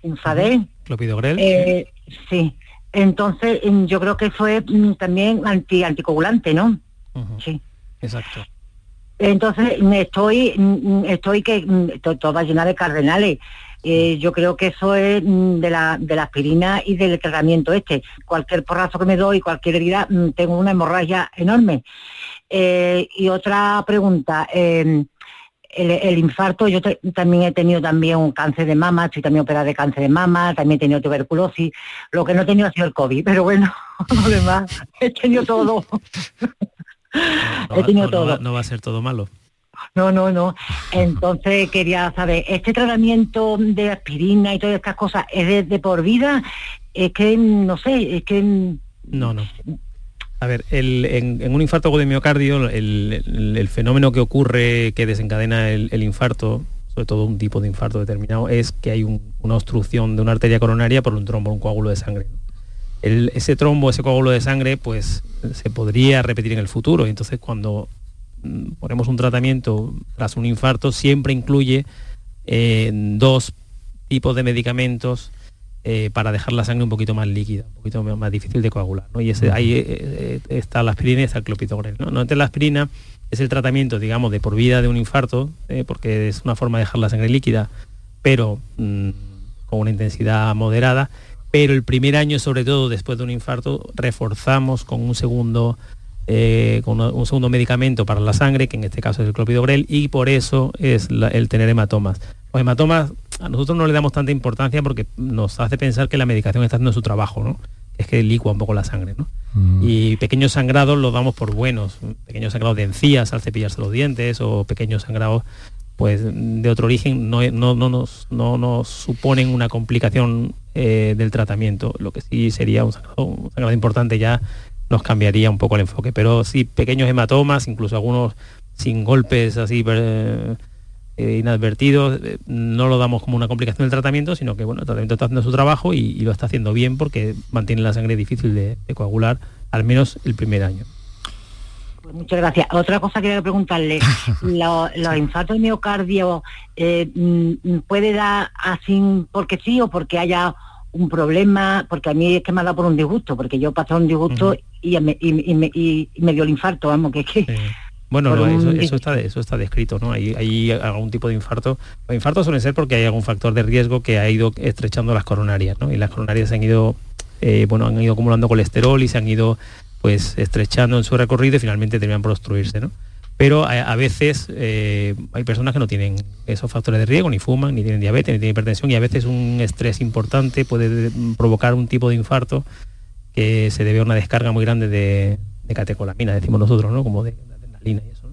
Infadel. ¿Clopidogrel? Eh, sí. Entonces, mm, yo creo que fue mm, también anti, anticoagulante, ¿no? Sí. Exacto. Entonces, mm, estoy, estoy que toda llena de cardenales. Eh, yo creo que eso es de la, de la aspirina y del tratamiento este. Cualquier porrazo que me doy, cualquier herida, tengo una hemorragia enorme. Eh, y otra pregunta, em, el, infarto, yo también he tenido también un cáncer de mama, estoy también operada de cáncer de mama, también he tenido tuberculosis, lo que no he tenido ha sido el COVID, pero bueno, lo demás, he tenido todo. he tenido todo. no va a ser todo malo. No, no, no. Entonces quería saber, ¿este tratamiento de aspirina y todas estas cosas es de por vida? Es que, no sé, es que... No, no. A ver, en, un infarto de miocardio, el, fenómeno que ocurre, que desencadena el, infarto, sobre todo un tipo de infarto determinado, es que hay una obstrucción de una arteria coronaria por un trombo, un coágulo de sangre. ese trombo, ese coágulo de sangre, pues se podría repetir en el futuro. Entonces, cuando mm, ponemos un tratamiento tras un infarto, siempre incluye eh, dos tipos de medicamentos eh, para dejar la sangre un poquito más líquida, un poquito más difícil de coagular. Y ahí eh, eh, está la aspirina y está el clopidogrel. ¿no? no la aspirina es el tratamiento, digamos, de por vida de un infarto, porque es una forma de dejar la sangre líquida, pero mm, con una intensidad moderada. Pero el primer año, sobre todo después de un infarto, reforzamos con un segundo con un segundo medicamento para la sangre, que en este caso es el clopidogrel, y por eso es el tener hematomas. Los hematomas a nosotros no le damos tanta importancia porque nos hace pensar que la medicación está haciendo su trabajo, ¿no? Es que licua un poco la sangre, ¿no? Mm. Y pequeños sangrados los damos por buenos, pequeños sangrados de encías al cepillarse los dientes o pequeños sangrados pues de otro origen no, no, nos, no nos suponen una complicación eh, del tratamiento. Lo que sí sería un sangrado, importante ya nos cambiaría un poco el enfoque. Pero sí, pequeños hematomas, incluso algunos sin golpes así eh, inadvertidos, eh, no lo damos como una complicación del tratamiento, sino que bueno, el tratamiento está haciendo su trabajo y, lo está haciendo bien porque mantiene la sangre difícil de coagular, al menos el primer año. Pues muchas gracias. Otra cosa que quería preguntarle, los, infartos de miocardio eh, mm, puede dar así porque sí o porque haya un problema, porque a mí es que me ha dado por un disgusto, porque yo pasé un disgusto y, me, dio el infarto, vamos, que es que... Bueno, eso, está, eso está descrito, ¿no? Hay, hay, algún tipo de infarto. Los infartos suelen ser porque hay algún factor de riesgo que ha ido estrechando las coronarias, ¿no? Y las coronarias se han ido, eh, bueno, han ido acumulando colesterol y se han ido pues estrechando en su recorrido y finalmente terminan por obstruirse. ¿no? Pero a, veces eh, hay personas que no tienen esos factores de riesgo, ni fuman, ni tienen diabetes, ni tienen hipertensión, y a veces un estrés importante puede provocar un tipo de infarto que se debe a una descarga muy grande de, catecolamina, decimos nosotros, ¿no? como de, adrenalina y eso.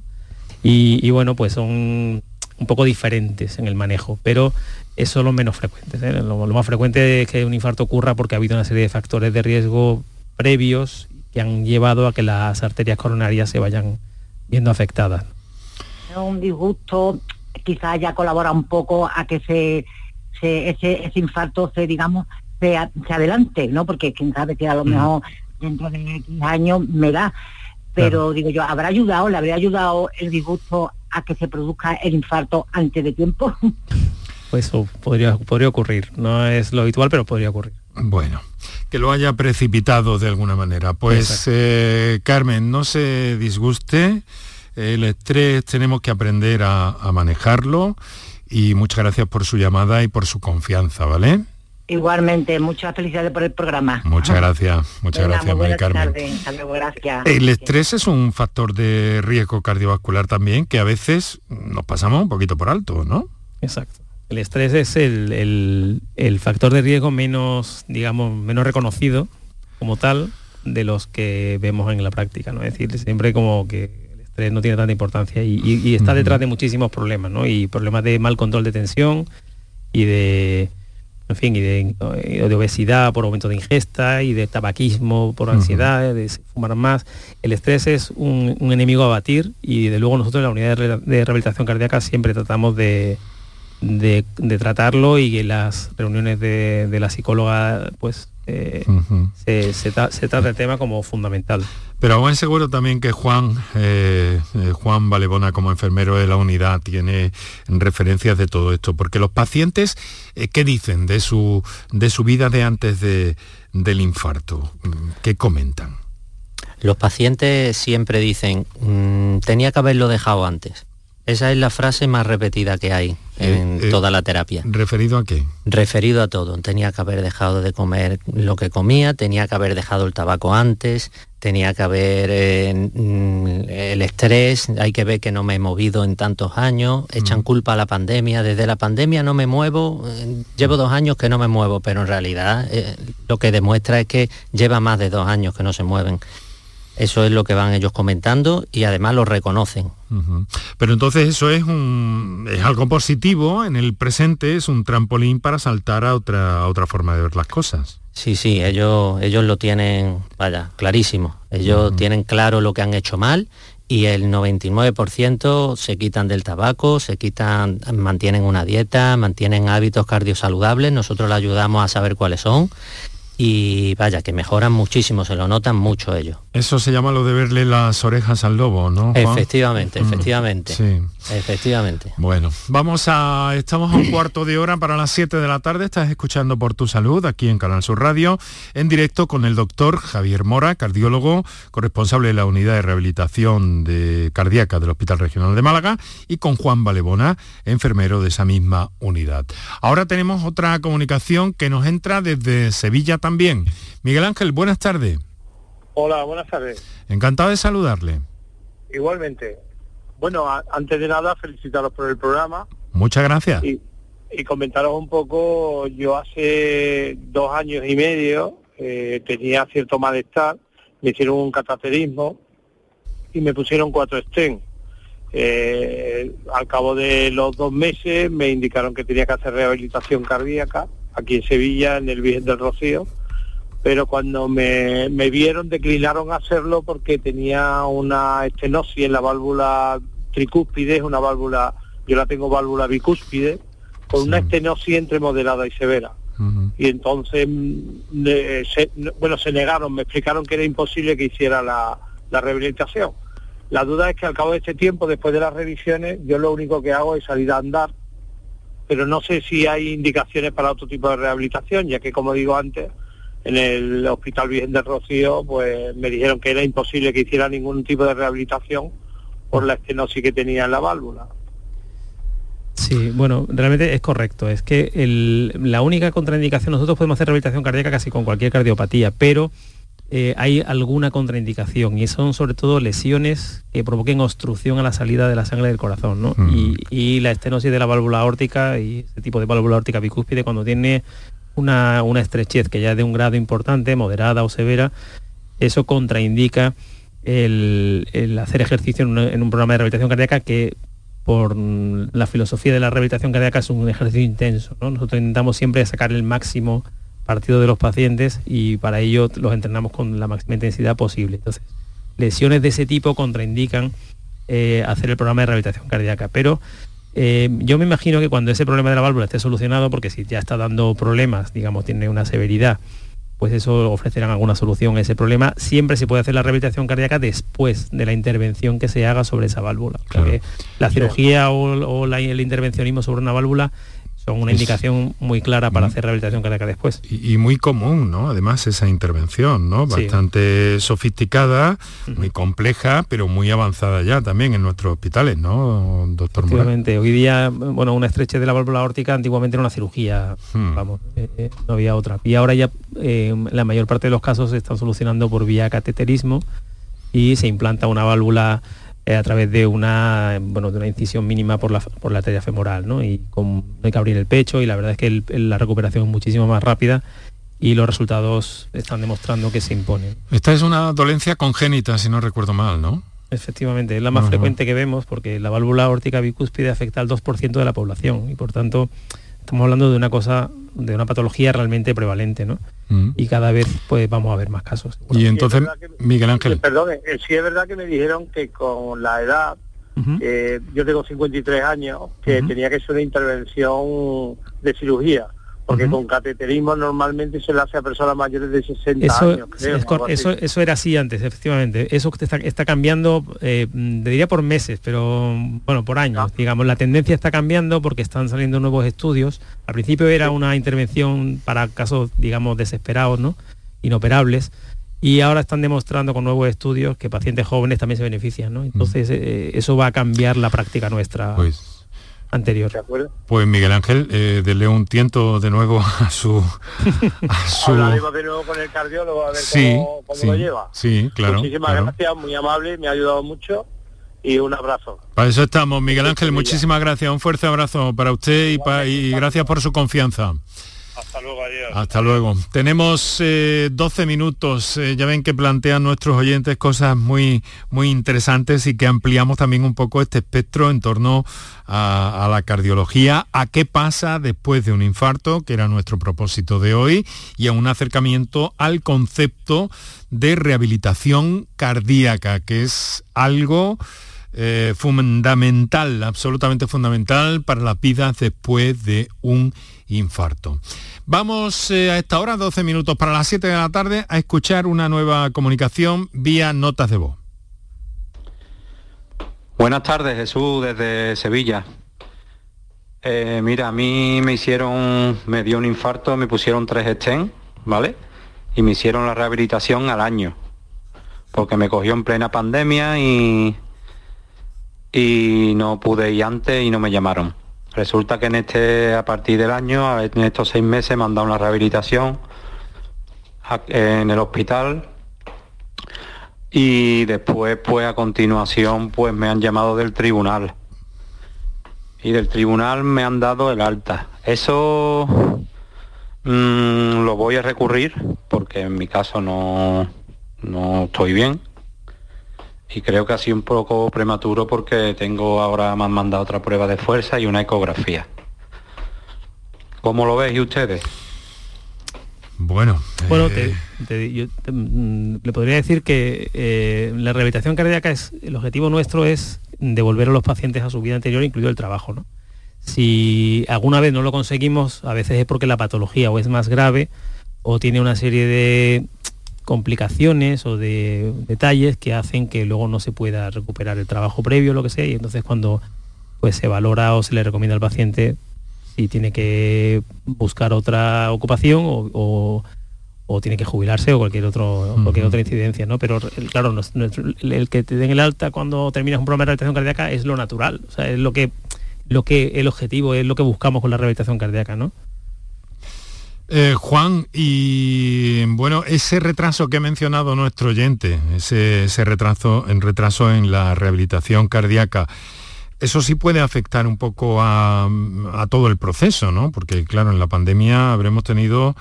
Y, bueno, pues son un poco diferentes en el manejo, pero eso es lo menos frecuente. ¿eh? Lo, lo, más frecuente es que un infarto ocurra porque ha habido una serie de factores de riesgo previos que han llevado a que las arterias coronarias se vayan viendo afectadas. Un disgusto quizás haya colaborado un poco a que se, ese, infarto se, digamos, se, adelante, ¿no? Porque quién sabe que a lo mm. mejor dentro de X años me da. Pero digo yo, ¿habrá ayudado, le habría ayudado el disgusto a que se produzca el infarto antes de tiempo? Pues eso podría, podría ocurrir. No es lo habitual, pero podría ocurrir. Bueno, que lo haya precipitado de alguna manera. Pues eh, Carmen, no se disguste, el estrés tenemos que aprender a, manejarlo y muchas gracias por su llamada y por su confianza, ¿vale? Igualmente, muchas felicidades por el programa. Muchas gracias, muchas gracias, María Carmen. gracias. El estrés es un factor de riesgo cardiovascular también que a veces nos pasamos un poquito por alto, ¿no? Exacto. El estrés es el, factor de riesgo menos, digamos, menos reconocido como tal de los que vemos en la práctica, ¿no? Es decir, siempre como que el estrés no tiene tanta importancia y, está detrás de muchísimos problemas, ¿no? Y problemas de mal control de tensión y de, en fin, y de, obesidad por aumento de ingesta y de tabaquismo por ansiedad, de fumar más. El estrés es un, enemigo a batir y de luego nosotros en la unidad de rehabilitación cardíaca siempre tratamos de de, tratarlo y en las reuniones de, la psicóloga pues eh, se, trata el tema como fundamental. Pero buen seguro también que Juan, eh, eh, Juan Valebona como enfermero de la unidad tiene referencias de todo esto, porque los pacientes, ¿qué dicen de su, de su vida de antes de, del infarto? ¿Qué comentan? Los pacientes siempre dicen, mm, tenía que haberlo dejado antes. Esa es la frase más repetida que hay en eh, eh, toda la terapia. ¿Referido a qué? Referido a todo. Tenía que haber dejado de comer lo que comía, tenía que haber dejado el tabaco antes, tenía que haber eh, mm, el estrés, hay que ver que no me he movido en tantos años, echan mm. culpa a la pandemia, desde la pandemia no me muevo, llevo dos años que no me muevo, pero en realidad lo que demuestra es que lleva más de dos años que no se mueven. Eso es lo que van ellos comentando y además lo reconocen. Pero entonces eso es, un, es algo positivo en el presente, es un trampolín para saltar a otra, otra forma de ver las cosas. Sí, sí, ellos, ellos lo tienen, vaya, clarísimo. Ellos tienen claro lo que han hecho mal y el 99% se quitan del tabaco, se quitan, mantienen una dieta, mantienen hábitos cardiosaludables, nosotros les ayudamos a saber cuáles son y vaya, que mejoran muchísimo, se lo notan mucho ellos. Eso se llama lo de verle las orejas al lobo, ¿no? Efectivamente, mm. efectivamente. Sí. Efectivamente. Bueno, vamos a. Estamos a un cuarto de hora para las 7 de la tarde. Estás escuchando por tu salud aquí en Canal Sur Radio, en directo con el doctor Javier Mora, cardiólogo, corresponsable de la unidad de rehabilitación de cardíaca del Hospital Regional de Málaga, y con Juan Valebona, enfermero de esa misma unidad. Ahora tenemos otra comunicación que nos entra desde Sevilla también. Miguel Ángel, buenas tardes. Hola, buenas tardes. Encantado de saludarle. Igualmente. Bueno, antes de nada, felicitaros por el programa. Muchas gracias. Y, comentaros un poco, yo hace dos años y medio eh, tenía cierto malestar, me hicieron un cataterismo y me pusieron cuatro stents. Eh, al cabo de los dos meses me indicaron que tenía que hacer rehabilitación cardíaca aquí en Sevilla, en el Virgen del Rocío, pero cuando me, me vieron declinaron a hacerlo porque tenía una estenosis en la válvula tricúspide, es una válvula, yo la tengo válvula bicúspide, con una estenosis entre moderada y severa. Y entonces, mm, bueno, se negaron, me explicaron que era imposible que hiciera la, la rehabilitación. La duda es que al cabo de este tiempo, después de las revisiones, yo lo único que hago es salir a andar, pero no sé si hay indicaciones para otro tipo de rehabilitación, ya que como digo antes, en el Hospital Virgen del Rocío, pues me dijeron que era imposible que hiciera ningún tipo de rehabilitación por la estenosis que tenía en la válvula. Sí, bueno, realmente es correcto. Es que la única contraindicación, nosotros podemos hacer rehabilitación cardíaca casi con cualquier cardiopatía, pero eh, hay alguna contraindicación y son sobre todo lesiones que provoquen obstrucción a la salida de la sangre del corazón, ¿no? y, la estenosis de la válvula aórtica y ese tipo de válvula aórtica bicúspide cuando tiene una, estrechez que ya es de un grado importante, moderada o severa, eso contraindica el, hacer ejercicio en un, programa de rehabilitación cardíaca que por la filosofía de la rehabilitación cardíaca es un ejercicio intenso. Nosotros intentamos siempre sacar el máximo partido de los pacientes y para ello los entrenamos con la máxima intensidad posible. Entonces, lesiones de ese tipo contraindican eh, hacer el programa de rehabilitación cardíaca. Pero eh, yo me imagino que cuando ese problema de la válvula esté solucionado, porque si ya está dando problemas, digamos, tiene una severidad, pues eso ofrecerán alguna solución a ese problema. Siempre se puede hacer la rehabilitación cardíaca después de la intervención que se haga sobre esa válvula. la cirugía o, el intervencionismo sobre una válvula son una indicación muy clara para hacer rehabilitación cardíaca después. Y, muy común, ¿no? Además, esa intervención, ¿no? Bastante sofisticada, muy compleja, pero muy avanzada ya también en nuestros hospitales, ¿no, doctor Efectivamente. Hoy día, bueno, una estrechez de la válvula aórtica antiguamente era una cirugía, hmm. vamos, eh, eh, no había otra. Y ahora ya eh, la mayor parte de los casos se están solucionando por vía cateterismo y se implanta una válvula a través de una, bueno, de una incisión mínima por la, por la arteria femoral, ¿no? Y con, no hay que abrir el pecho y la verdad es que la recuperación es muchísimo más rápida y los resultados están demostrando que se imponen. Esta es una dolencia congénita, si no recuerdo mal, ¿no? Efectivamente, es la más frecuente que vemos porque la válvula aórtica bicúspide afecta al 2% de la población y por tanto estamos hablando de una cosa, de una patología realmente prevalente, ¿no? Mm. Y cada vez pues vamos a ver más casos. Y entonces, Miguel Ángel. Perdón, eh, sí es verdad que me dijeron que con la edad, eh, yo tengo 53 años, que tenía que ser una intervención de cirugía porque con cateterismo normalmente se le hace a personas mayores de 60 eso, años. eso, eso, era así antes, efectivamente. Eso está, está cambiando, eh, diría por meses, pero bueno, por años. Ah. Digamos, la tendencia está cambiando porque están saliendo nuevos estudios. Al principio era una intervención para casos, digamos, desesperados, ¿no? Inoperables. Y ahora están demostrando con nuevos estudios que pacientes jóvenes también se benefician, ¿no? Entonces, eh, eso va a cambiar la práctica nuestra. Pues anterior. Pues Miguel Ángel, eh, dele un tiento de nuevo a su... A su... Hablaremos de nuevo con el cardiólogo a ver cómo, lo lleva. Sí, claro. Muchísimas gracias, muy amable, me ha ayudado mucho y un abrazo. Para eso estamos, Miguel Ángel, muchísimas gracias, un fuerte abrazo para usted y, y gracias por su confianza. Hasta luego, adiós. Hasta luego. Tenemos 12 eh, minutos. Eh, ya ven que plantean nuestros oyentes cosas muy, muy interesantes y que ampliamos también un poco este espectro en torno a, la cardiología, a qué pasa después de un infarto, que era nuestro propósito de hoy, y a un acercamiento al concepto de rehabilitación cardíaca, que es algo eh, fundamental, absolutamente fundamental para la vida después de un infarto. Vamos eh, a esta hora, 12 minutos para las 7 de la tarde, a escuchar una nueva comunicación vía notas de voz. Buenas tardes, Jesús, desde Sevilla. Eh, mira, a mí me hicieron, me dio un infarto, me pusieron tres estén, ¿vale? Y me hicieron la rehabilitación al año, porque me cogió en plena pandemia y, y no pude ir antes y no me llamaron. Resulta que en este, a partir del año, en estos seis meses me han dado una rehabilitación en el hospital y después, pues a continuación, pues me han llamado del tribunal y del tribunal me han dado el alta. Eso mm, lo voy a recurrir porque en mi caso no, no estoy bien y creo que ha sido un poco prematuro porque tengo ahora me han mandado otra prueba de fuerza y una ecografía. ¿Cómo lo veis ustedes? Bueno, bueno eh, yo mm, le podría decir que eh, la rehabilitación cardíaca es el objetivo nuestro es devolver a los pacientes a su vida anterior, incluido el trabajo. ¿no? Si alguna vez no lo conseguimos, a veces es porque la patología o es más grave o tiene una serie de complicaciones o de detalles que hacen que luego no se pueda recuperar el trabajo previo, lo que sea, y entonces cuando pues se valora o se le recomienda al paciente si tiene que buscar otra ocupación o, tiene que jubilarse o cualquier otro cualquier otra incidencia, ¿no? Pero claro, el, que te den el alta cuando terminas un programa de rehabilitación cardíaca es lo natural, o sea, es lo que lo que el objetivo es lo que buscamos con la rehabilitación cardíaca, ¿no? Eh, Juan, y bueno, ese retraso que ha mencionado nuestro oyente, ese, retraso, en retraso en la rehabilitación cardíaca, eso sí puede afectar un poco a, todo el proceso, ¿no? Porque claro, en la pandemia habremos tenido,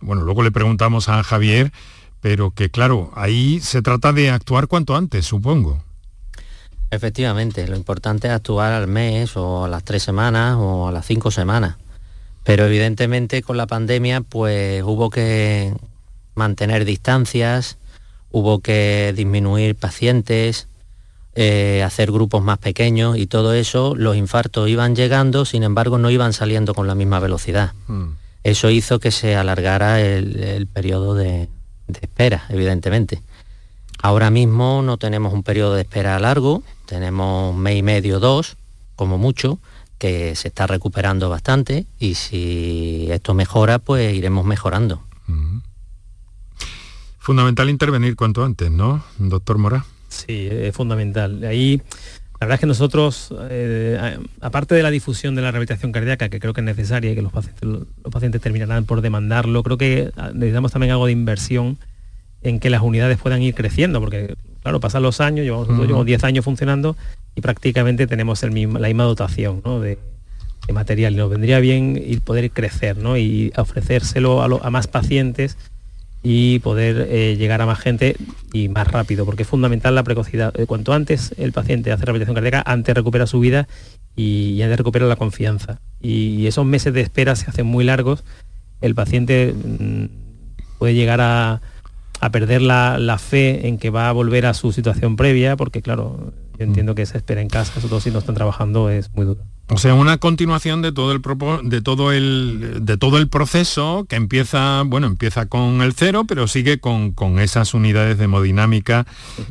bueno, luego le preguntamos a Javier, pero que claro, ahí se trata de actuar cuanto antes, supongo. Efectivamente, lo importante es actuar al mes o a las tres semanas o a las cinco semanas pero evidentemente con la pandemia pues hubo que mantener distancias, hubo que disminuir pacientes, eh, hacer grupos más pequeños y todo eso, los infartos iban llegando, sin embargo no iban saliendo con la misma velocidad. Mm. Eso hizo que se alargara el, periodo de, de, espera, evidentemente. Ahora mismo no tenemos un periodo de espera largo, tenemos un mes y medio, dos, como mucho, que se está recuperando bastante y si esto mejora, pues iremos mejorando. Fundamental intervenir cuanto antes, ¿no, doctor Mora? Sí, es fundamental. Ahí, la verdad es que nosotros, eh, aparte de la difusión de la rehabilitación cardíaca, que creo que es necesaria y que los pacientes, los pacientes terminarán por demandarlo, creo que necesitamos también algo de inversión en que las unidades puedan ir creciendo, porque claro, pasan los años, llevamos, llevamos 10 años funcionando y prácticamente tenemos el mismo, la misma dotación de, material. Y nos vendría bien ir poder crecer ¿no? y ofrecérselo a, más pacientes y poder eh, llegar a más gente y más rápido, porque es fundamental la precocidad. Eh, cuanto antes el paciente hace rehabilitación cardíaca, antes recupera su vida y, antes recupera la confianza. Y, esos meses de espera se hacen muy largos. El paciente mm, puede llegar a, perder la, la, fe en que va a volver a su situación previa, porque claro, yo entiendo que esa espera en casa, sobre todo si no están trabajando, es muy duro. O sea, una continuación de todo el de todo el de todo el proceso que empieza, bueno, empieza con el cero, pero sigue con, esas unidades de hemodinámica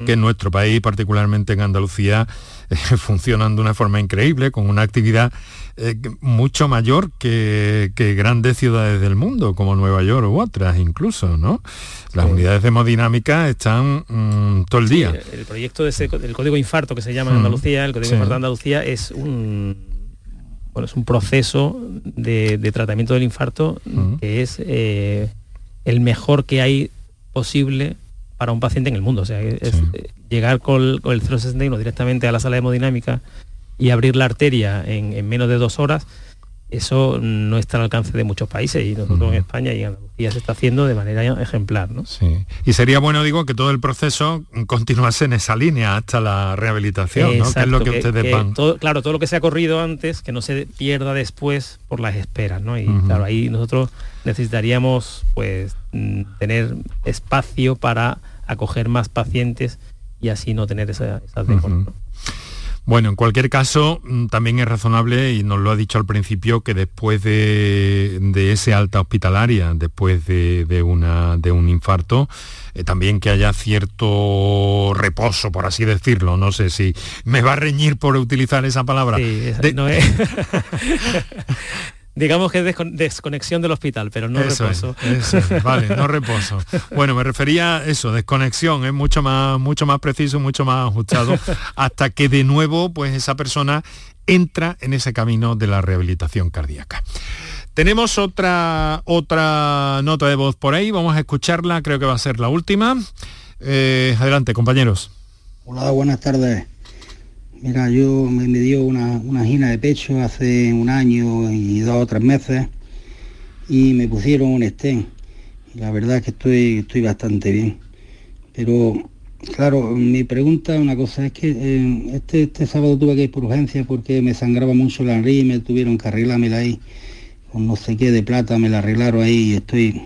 que en nuestro país, particularmente en Andalucía, funcionan de una forma increíble, con una actividad eh, mucho mayor que, grandes ciudades del mundo, como Nueva York u otras incluso, ¿no? Las unidades de hemodinámica están mm, todo el día. El proyecto del código infarto que se llama en Andalucía, el código infarto de Andalucía es un bueno, es un proceso de, tratamiento del infarto que es eh, el mejor que hay posible para un paciente en el mundo. O sea, es, eh, llegar con, el 061 directamente a la sala hemodinámica y abrir la arteria en menos de dos horas eso no está al alcance de muchos países y nosotros en España y en Andalucía se está haciendo de manera ejemplar. ¿no? Sí. Y sería bueno, digo, que todo el proceso continuase en esa línea hasta la rehabilitación, ¿no? es lo que, ustedes van. claro, todo lo que se ha corrido antes, que no se pierda después por las esperas, ¿no? Y claro, ahí nosotros necesitaríamos pues mm, tener espacio para acoger más pacientes y así no tener esa, esas bueno, en cualquier caso, mm, también es razonable, y nos lo ha dicho al principio, que después de, ese alta hospitalaria, después de, una, de un infarto, eh, también que haya cierto reposo, por así decirlo. No sé si me va a reñir por utilizar esa palabra. Sí, no es. digamos que es desconexión del hospital, pero no reposo. vale, no reposo. Bueno, me refería a eso, desconexión, es mucho más, mucho más preciso, mucho más ajustado, hasta que de nuevo, pues esa persona entra en ese camino de la rehabilitación cardíaca. Tenemos otra, otra nota de voz por ahí, vamos a escucharla, creo que va a ser la última. Eh, adelante, compañeros. Hola, buenas tardes. Mira, yo me, dio una, una de pecho hace un año y dos o tres meses y me pusieron un stent. La verdad es que estoy, estoy bastante bien. Pero Claro, mi pregunta, una cosa, es que eh, este, este sábado tuve que ir por urgencia porque me sangraba mucho la nariz, me tuvieron que arreglármela ahí, con no sé qué de plata, me la arreglaron ahí y estoy,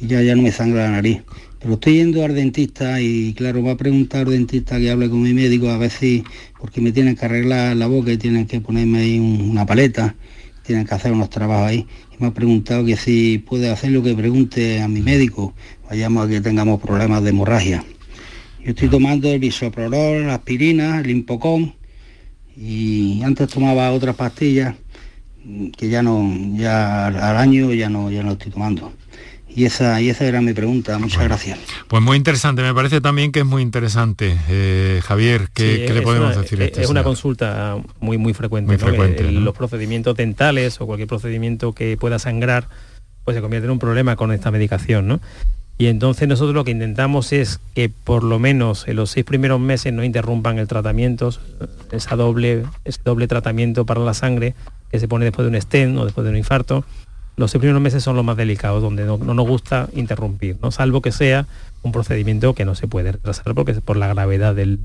y ya, ya no me sangra la nariz. Pero estoy yendo al dentista y claro, va a preguntar al dentista que hable con mi médico a ver si, porque me tienen que arreglar la boca y tienen que ponerme ahí una paleta, tienen que hacer unos trabajos ahí. Y me ha preguntado que si puede hacer lo que pregunte a mi médico, vayamos a que tengamos problemas de hemorragia. Yo estoy tomando el bisoprolol, la aspirina, el impocón y antes tomaba otras pastillas que ya no, ya al año ya no, ya no estoy tomando. Y esa, y esa era mi pregunta. Muchas gracias. Pues muy interesante. Me parece también que es muy interesante, eh, Javier. ¿Qué, le podemos decir? A este es una consulta muy muy frecuente. Los procedimientos dentales o cualquier procedimiento que pueda sangrar, pues se convierte en un problema con esta medicación, ¿no? Y entonces nosotros lo que intentamos es que por lo menos en los seis primeros meses no interrumpan el tratamiento, esa doble, ese doble tratamiento para la sangre que se pone después de un stent o después de un infarto. Los seis primeros meses son los más delicados, donde no, nos gusta interrumpir, ¿no? salvo que sea un procedimiento que no se puede retrasar porque es por la gravedad de,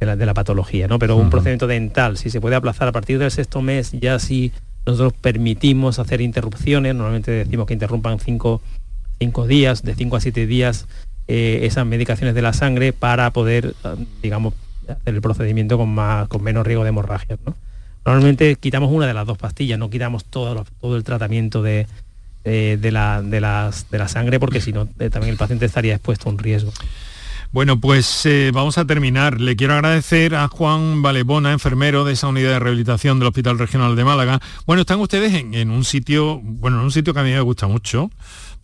la, patología. ¿no? Pero un procedimiento dental, si se puede aplazar a partir del sexto mes, ya si nosotros permitimos hacer interrupciones, normalmente decimos que interrumpan cinco cinco días, de cinco a siete días, eh, esas medicaciones de la sangre para poder, ah, digamos, hacer el procedimiento con, más, con menos riesgo de hemorragia. Normalmente quitamos una de las dos pastillas, no quitamos todo, el tratamiento de, eh, de, la, de, las, de la sangre porque si no eh, también el paciente estaría expuesto a un riesgo. Bueno, pues vamos a terminar. Le quiero agradecer a Juan Valebona, enfermero de esa unidad de rehabilitación del Hospital Regional de Málaga. Bueno, están ustedes en, en, un sitio, bueno, en un sitio que a mí me gusta mucho,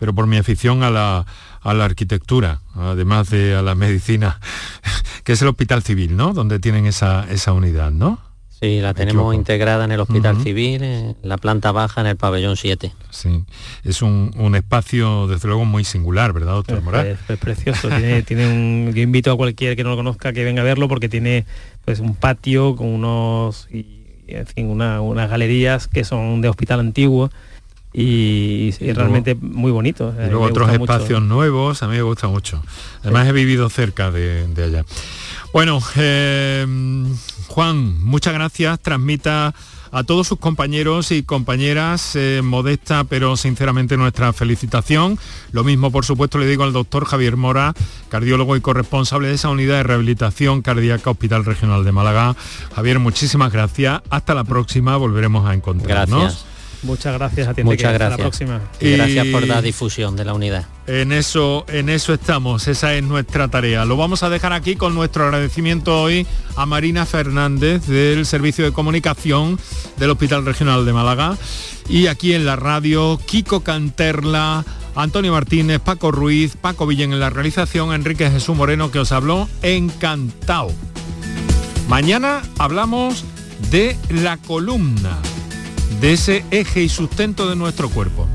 pero por mi afición a la, arquitectura, además de a la medicina, que es el Hospital Civil, ¿no? Donde tienen esa, esa unidad, ¿no? Sí, la tenemos integrada en el Hospital Civil, en la planta baja, en el pabellón 7. Sí, es un, espacio, desde luego, muy singular, ¿verdad, doctor Moral? Es, precioso, tiene, un... Yo invito a cualquiera que no lo conozca que venga a verlo porque tiene pues un patio con unos... Y, en fin, unas galerías que son de hospital antiguo y, realmente muy bonito. Y luego otros espacios nuevos, a mí me gusta mucho. Además he vivido cerca de, allá. Bueno, eh, Juan, muchas gracias. Transmita a todos sus compañeros y compañeras, eh, modesta pero sinceramente nuestra felicitación. Lo mismo, por supuesto, le digo al doctor Javier Mora, cardiólogo y corresponsable de esa unidad de rehabilitación cardíaca Hospital Regional de Málaga. Javier, muchísimas gracias. Hasta la próxima, volveremos a encontrarnos. Muchas gracias a ti. Muchas gracias. Hasta la próxima. Y gracias por la difusión de la unidad. En eso, en eso estamos, esa es nuestra tarea. Lo vamos a dejar aquí con nuestro agradecimiento hoy a Marina Fernández del Servicio de Comunicación del Hospital Regional de Málaga y aquí en la radio Kiko Canterla, Antonio Martínez, Paco Ruiz, Paco Villén en la realización, Enrique Jesús Moreno que os habló encantado. Mañana hablamos de la columna de ese eje y sustento de nuestro cuerpo.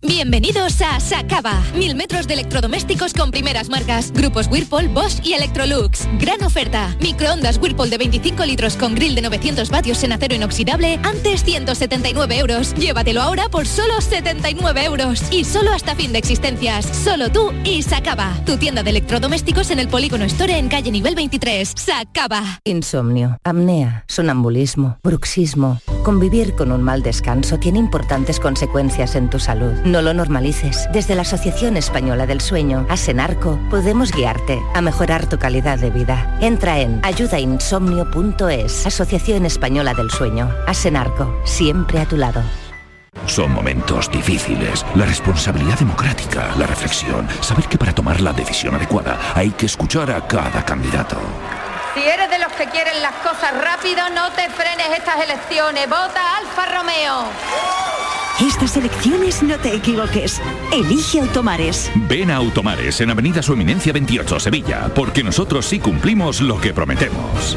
Bienvenidos a Sacaba. Mil metros de electrodomésticos con primeras marcas. Grupos Whirlpool, Bosch y Electrolux. Gran oferta. Microondas Whirlpool de 25 litros con grill de 900 vatios en acero inoxidable. Antes 179 euros. Llévatelo ahora por solo 79 euros. Y solo hasta fin de existencias. Solo tú y Sacaba. Tu tienda de electrodomésticos en el Polígono Store en calle nivel 23. Sacaba. Insomnio, apnea, sonambulismo, bruxismo. Convivir con un mal descanso tiene importantes consecuencias en tu salud. No lo normalices. Desde la Asociación Española del Sueño, Asenarco, podemos guiarte a mejorar tu calidad de vida. Entra en ayudainsomnio.es, Asociación Española del Sueño. Asenarco, siempre a tu lado. Son momentos difíciles. La responsabilidad democrática, la reflexión, saber que para tomar la decisión adecuada hay que escuchar a cada candidato. Si eres de los que quieren las cosas rápido, no te frenes estas elecciones. Vota Alfa Romeo. Estas elecciones no te equivoques. Elige Automares. Ven a Automares en Avenida Su Eminencia 28, Sevilla, porque nosotros sí cumplimos lo que prometemos.